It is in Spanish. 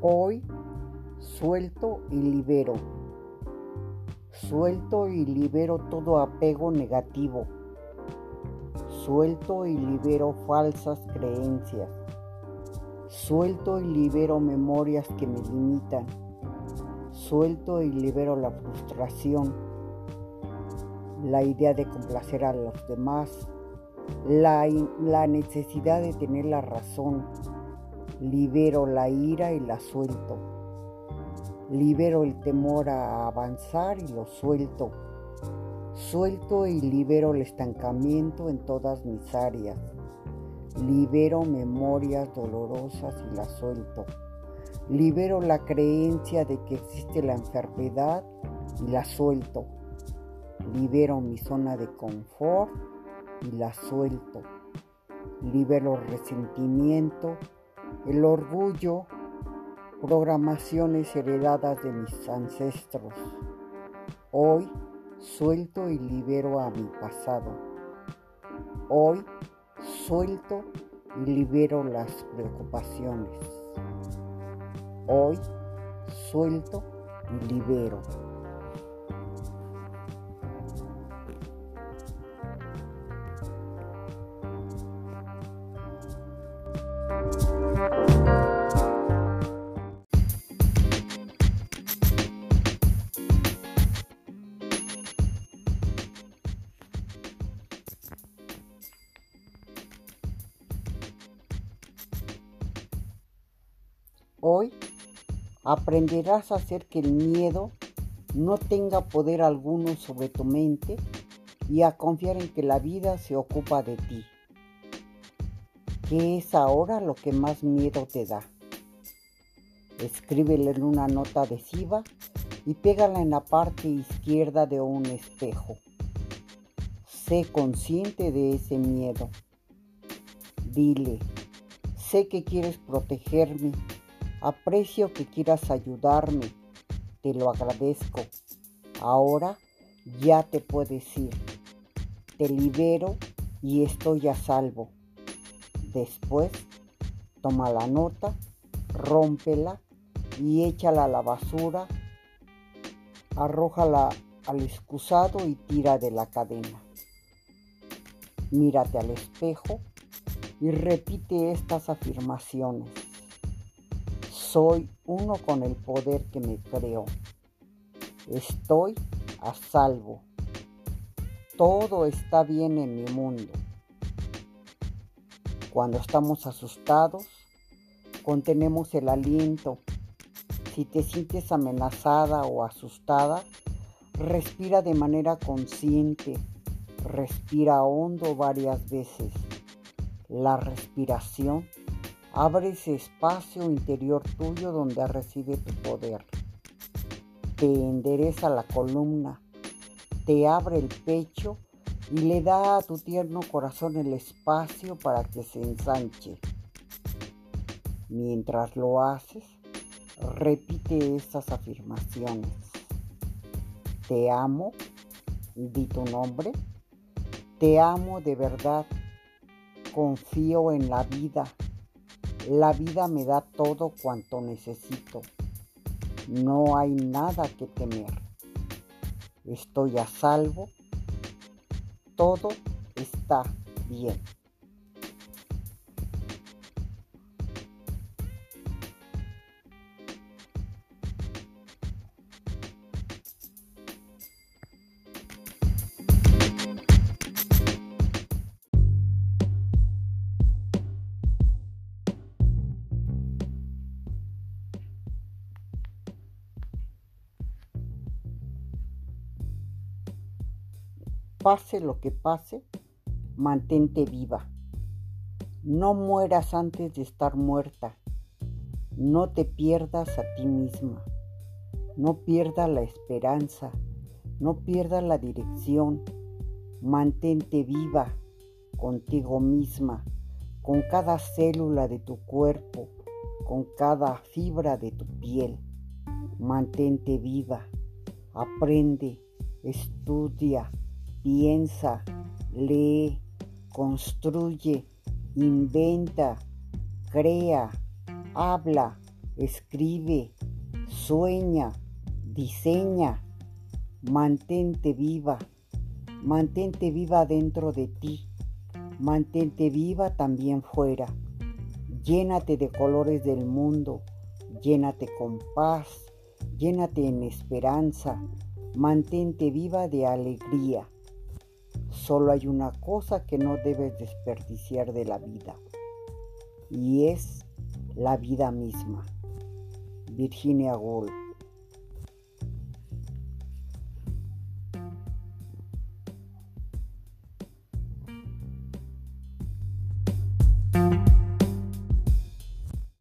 Hoy suelto y libero. Suelto y libero todo apego negativo. Suelto y libero falsas creencias. Suelto y libero memorias que me limitan. Suelto y libero la frustración, la idea de complacer a los demás, la, la necesidad de tener la razón. Libero la ira y la suelto. Libero el temor a avanzar y lo suelto. Suelto y libero el estancamiento en todas mis áreas. Libero memorias dolorosas y las suelto. Libero la creencia de que existe la enfermedad y la suelto. Libero mi zona de confort y la suelto. Libero resentimiento, el orgullo, programaciones heredadas de mis ancestros. Hoy suelto y libero a mi pasado. Hoy suelto y libero las preocupaciones. Hoy suelto y libero. Hoy aprenderás a hacer que el miedo no tenga poder alguno sobre tu mente y a confiar en que la vida se ocupa de ti. ¿Qué es ahora lo que más miedo te da? Escríbele en una nota adhesiva y pégala en la parte izquierda de un espejo. Sé consciente de ese miedo. Dile, sé que quieres protegerme Aprecio que quieras ayudarme, te lo agradezco. Ahora ya te puedes ir. Te libero y estoy a salvo. Después, toma la nota, rómpela y échala a la basura, arrójala al excusado y tira de la cadena. Mírate al espejo y repite estas afirmaciones. Soy uno con el poder que me creó. Estoy a salvo. Todo está bien en mi mundo. Cuando estamos asustados, contenemos el aliento. Si te sientes amenazada o asustada, respira de manera consciente. Respira hondo varias veces. La respiración Abre ese espacio interior tuyo donde recibe tu poder. Te endereza la columna, te abre el pecho y le da a tu tierno corazón el espacio para que se ensanche. Mientras lo haces, repite estas afirmaciones. Te amo, di tu nombre. Te amo de verdad. Confío en la vida la vida me da todo cuanto necesito. No hay nada que temer. Estoy a salvo. Todo está bien. Pase lo que pase, mantente viva. No mueras antes de estar muerta. No te pierdas a ti misma. No pierdas la esperanza. No pierdas la dirección. Mantente viva contigo misma, con cada célula de tu cuerpo, con cada fibra de tu piel. Mantente viva. Aprende, estudia piensa, lee, construye, inventa, crea, habla, escribe, sueña, diseña, mantente viva, mantente viva dentro de ti, mantente viva también fuera, llénate de colores del mundo, llénate con paz, llénate en esperanza, mantente viva de alegría. Solo hay una cosa que no debes desperdiciar de la vida y es la vida misma. Virginia Woolf